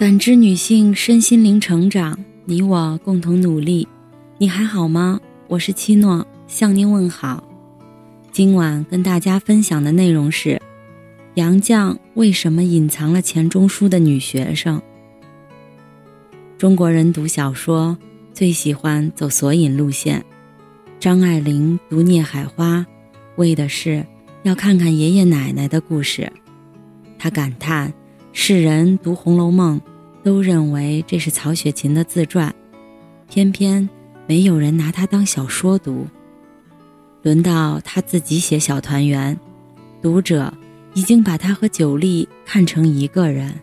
感知女性身心灵成长，你我共同努力。你还好吗？我是七诺，向您问好。今晚跟大家分享的内容是：杨绛为什么隐藏了钱钟书的女学生？中国人读小说最喜欢走索引路线，张爱玲读《孽海花》，为的是要看看爷爷奶奶的故事。她感叹。世人读《红楼梦》，都认为这是曹雪芹的自传，偏偏没有人拿它当小说读。轮到他自己写《小团圆》，读者已经把他和九莉看成一个人。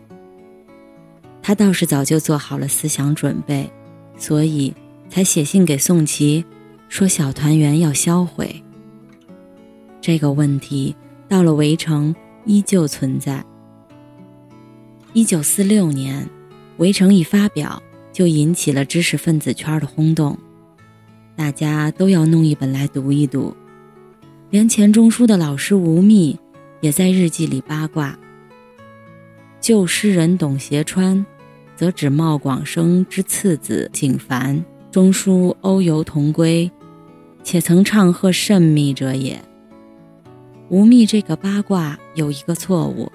他倒是早就做好了思想准备，所以才写信给宋琦，说《小团圆》要销毁。这个问题到了围城依旧存在。一九四六年，《围城》一发表，就引起了知识分子圈的轰动，大家都要弄一本来读一读。连钱钟书的老师吴宓也在日记里八卦：旧诗人董协川，则指茂广生之次子景凡，中书欧游同归，且曾唱和甚密者也。吴宓这个八卦有一个错误。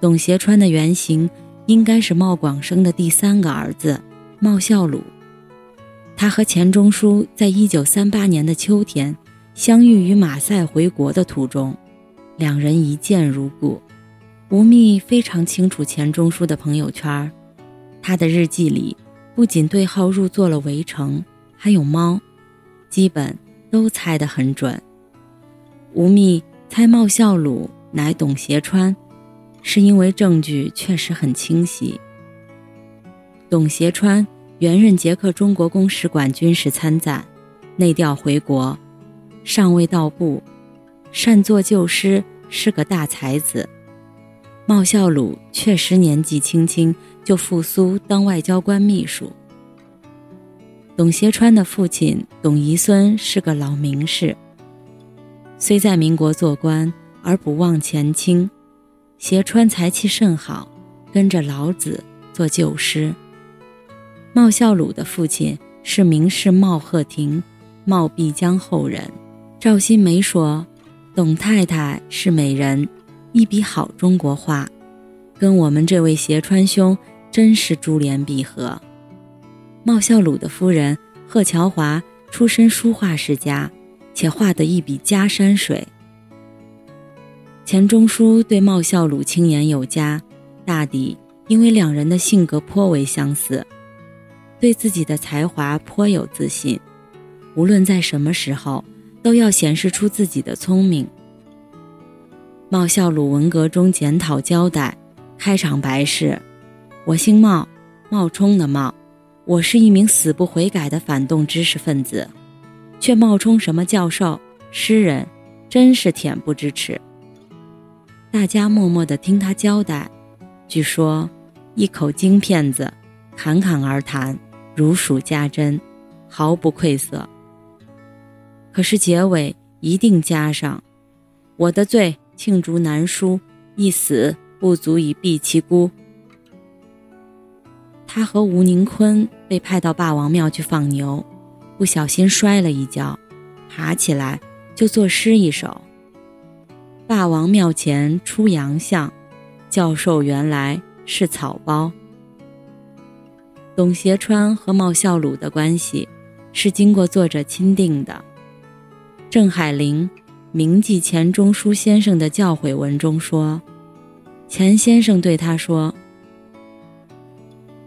董协川的原型应该是茂广生的第三个儿子茂孝鲁。他和钱钟书在一九三八年的秋天相遇于马赛回国的途中，两人一见如故。吴宓非常清楚钱钟书的朋友圈，他的日记里不仅对号入座了《围城》，还有猫，基本都猜得很准。吴宓猜茂孝鲁乃董协川。是因为证据确实很清晰。董协川原任捷克中国公使馆军事参赞，内调回国，尚未到部，善作旧诗，是个大才子。茂孝鲁确实年纪轻轻就赴苏当外交官秘书。董协川的父亲董遗孙是个老名士，虽在民国做官，而不忘前清。斜川才气甚好，跟着老子做旧诗。茂孝鲁的父亲是名士茂鹤亭，茂碧江后人。赵新梅说：“董太太是美人，一笔好中国画，跟我们这位斜川兄真是珠联璧合。”茂孝鲁的夫人贺乔华出身书画世家，且画得一笔家山水。钱钟书对茂孝鲁轻言有加，大抵因为两人的性格颇为相似，对自己的才华颇有自信，无论在什么时候都要显示出自己的聪明。茂孝鲁文革中检讨交代，开场白是：“我姓茂，冒充的冒，我是一名死不悔改的反动知识分子，却冒充什么教授、诗人，真是恬不知耻。”大家默默地听他交代，据说一口京片子，侃侃而谈，如数家珍，毫不愧色。可是结尾一定加上：“我的罪罄竹难书，一死不足以避其辜。”他和吴宁坤被派到霸王庙去放牛，不小心摔了一跤，爬起来就作诗一首。霸王庙前出洋相，教授原来是草包。董协川和茂孝鲁的关系是经过作者钦定的。郑海玲铭记钱钟书先生的教诲文中说：“钱先生对他说，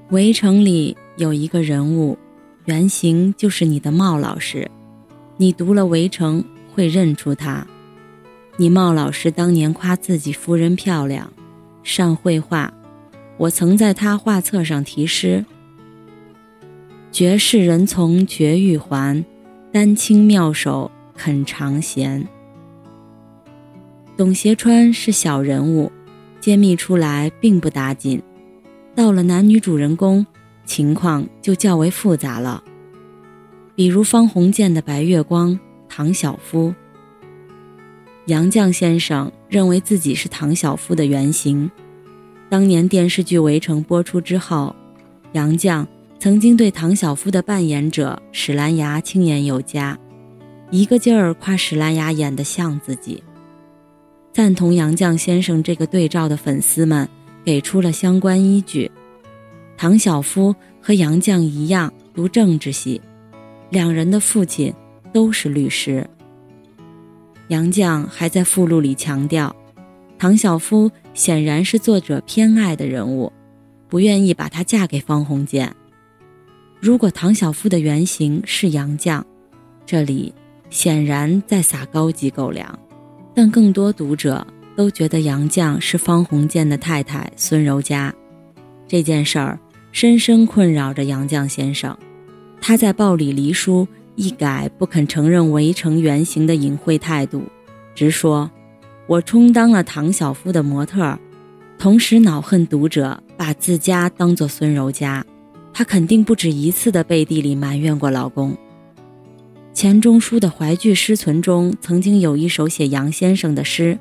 围城里有一个人物，原型就是你的茂老师，你读了围城会认出他。”你茂老师当年夸自己夫人漂亮，善绘画，我曾在他画册上题诗：“绝世人从绝玉环，丹青妙手肯尝闲。”董协川是小人物，揭秘出来并不打紧，到了男女主人公，情况就较为复杂了。比如方鸿渐的白月光，唐晓夫。杨绛先生认为自己是唐晓夫的原型，当年电视剧《围城》播出之后，杨绛曾经对唐晓夫的扮演者史兰芽青眼有加，一个劲儿夸史兰芽演得像自己。赞同杨绛先生这个对照的粉丝们给出了相关依据：唐晓夫和杨绛一样读政治系，两人的父亲都是律师。杨绛还在附录里强调。唐晓夫显然是作者偏爱的人物，不愿意把她嫁给方鸿渐。如果唐晓夫的原型是杨绛，这里显然在撒高级狗粮。但更多读者都觉得杨绛是方鸿渐的太太孙柔嘉。这件事儿深深困扰着杨绛先生，他在报里离书一改不肯承认围城原型的隐晦态度，直说。我充当了唐晓夫的模特，同时恼恨读者把自家当作孙柔嘉。她肯定不止一次的背地里埋怨过老公。钱钟书的怀剧诗存中曾经有一首写杨先生的诗，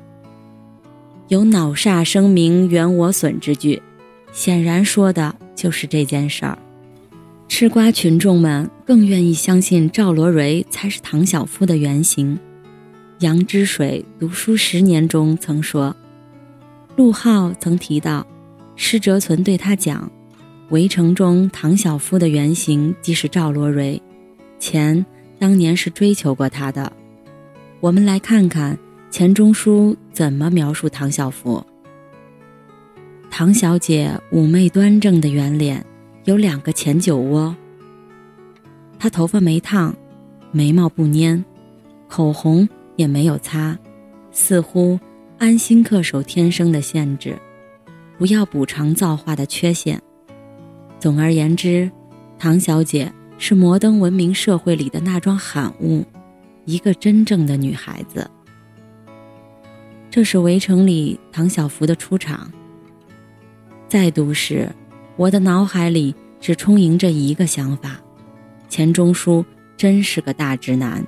有“恼煞声名原我损”之句，显然说的就是这件事儿。吃瓜群众们更愿意相信赵罗蕤才是唐晓夫的原型。杨之水读书十年中曾说，陆浩曾提到，施哲存对他讲，《围城》中唐晓夫的原型即是赵罗蕤，钱当年是追求过他的。我们来看看钱钟书怎么描述唐晓夫。唐小姐妩媚端正的圆脸，有两个前酒窝。她头发没烫，眉毛不粘，口红。也没有擦，似乎安心恪守天生的限制，不要补偿造化的缺陷。总而言之，唐小姐是摩登文明社会里的那桩罕物，一个真正的女孩子。这是《围城》里唐晓芙的出场。再读时，我的脑海里只充盈着一个想法：钱钟书真是个大直男。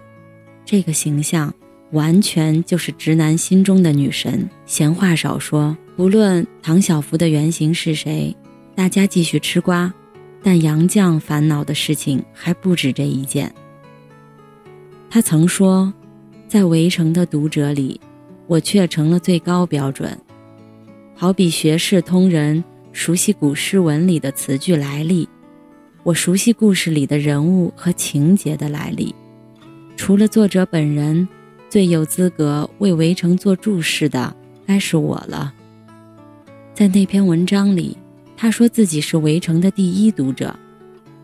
这个形象。完全就是直男心中的女神。闲话少说，不论唐晓芙的原型是谁，大家继续吃瓜。但杨绛烦恼的事情还不止这一件。他曾说，在围城的读者里，我却成了最高标准。好比学士通人熟悉古诗文里的词句来历，我熟悉故事里的人物和情节的来历。除了作者本人。最有资格为《围城》做注释的，该是我了。在那篇文章里，他说自己是《围城》的第一读者。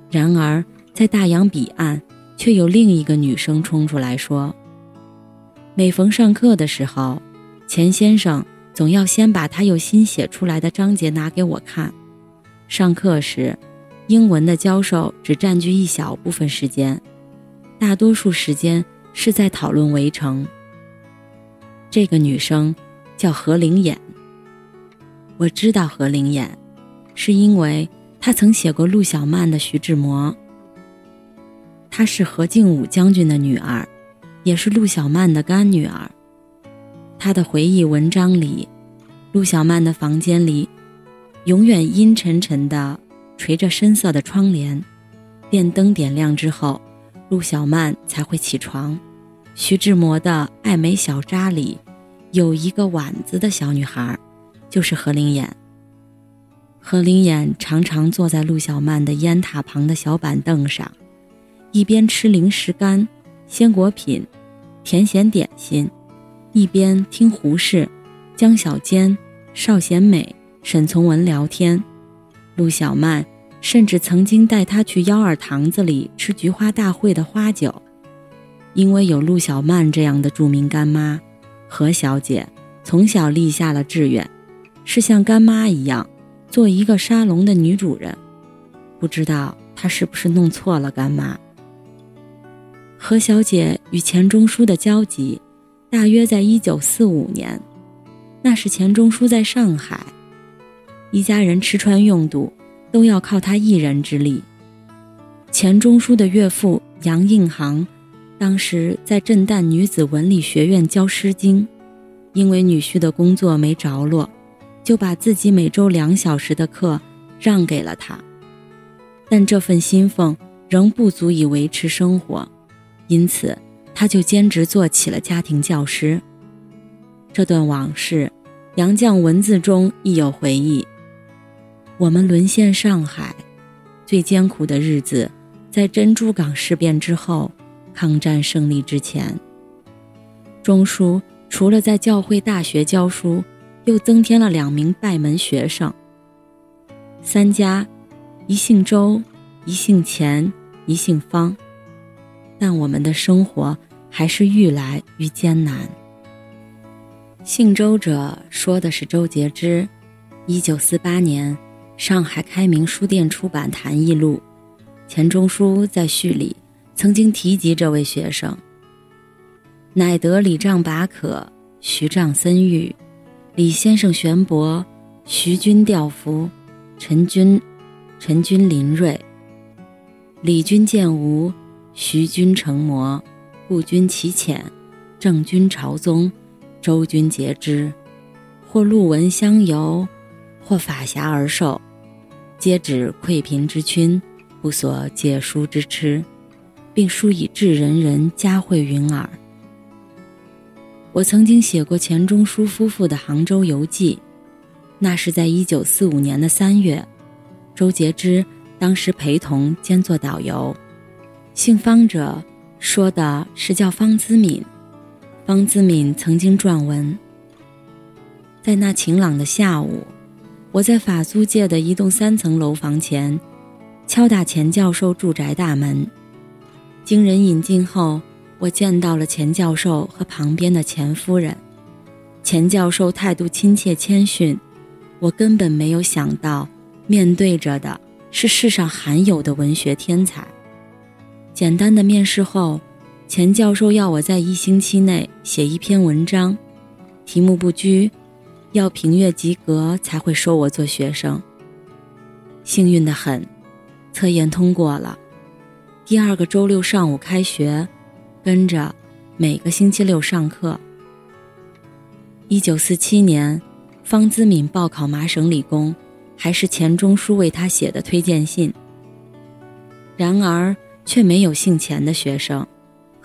然而，在大洋彼岸，却有另一个女生冲出来说：“每逢上课的时候，钱先生总要先把他又新写出来的章节拿给我看。上课时，英文的教授只占据一小部分时间，大多数时间。”是在讨论《围城》。这个女生叫何灵眼。我知道何灵眼，是因为她曾写过陆小曼的《徐志摩》。她是何敬武将军的女儿，也是陆小曼的干女儿。她的回忆文章里，陆小曼的房间里永远阴沉沉的，垂着深色的窗帘，电灯点亮之后。陆小曼才会起床。徐志摩的《爱美小札》里有一个碗子的小女孩，就是何灵眼。何灵眼常常坐在陆小曼的烟塔旁的小板凳上，一边吃零食干、鲜果品、甜咸点心，一边听胡适、江小坚、邵贤美、沈从文聊天。陆小曼。甚至曾经带他去幺二堂子里吃菊花大会的花酒，因为有陆小曼这样的著名干妈，何小姐从小立下了志愿，是像干妈一样做一个沙龙的女主人。不知道她是不是弄错了干妈。何小姐与钱钟书的交集，大约在一九四五年，那是钱钟书在上海，一家人吃穿用度。都要靠他一人之力。钱钟书的岳父杨应行，当时在震旦女子文理学院教《诗经》，因为女婿的工作没着落，就把自己每周两小时的课让给了他。但这份薪俸仍不足以维持生活，因此他就兼职做起了家庭教师。这段往事，杨绛文字中亦有回忆。我们沦陷上海，最艰苦的日子，在珍珠港事变之后，抗战胜利之前。钟书除了在教会大学教书，又增添了两名拜门学生。三家，一姓周，一姓钱，一姓方。但我们的生活还是愈来愈艰难。姓周者说的是周杰之，一九四八年，上海开明书店出版《谈艺录》，钱钟书在序里曾经提及这位学生。乃得李丈拔可，徐丈森玉，李先生玄博，徐君吊服，陈君，陈君林锐，李君见吾，徐君成魔，顾君其浅，郑君朝宗。周君节之，或陆文相游，或法侠而受，皆指馈贫之君，不所借书之痴，并书以致人人嘉惠云耳。我曾经写过钱钟书夫妇的杭州游记，那是在一九四五年的三月，周杰之当时陪同兼做导游，姓方者说的是叫方姿敏。方姿敏曾经撰文：在那晴朗的下午，我在法租界的一栋三层楼房前，敲打钱教授住宅大门。经人引进后，我见到了钱教授和旁边的钱夫人。钱教授态度亲切谦逊，我根本没有想到，面对着的是世上罕有的文学天才。简单的面试后。钱教授要我在一星期内写一篇文章，题目不拘，要评阅及格才会收我做学生。幸运的很，测验通过了。第二个周六上午开学，跟着每个星期六上课。一九四七年，方姿敏报考麻省理工，还是钱钟书为他写的推荐信。然而，却没有姓钱的学生。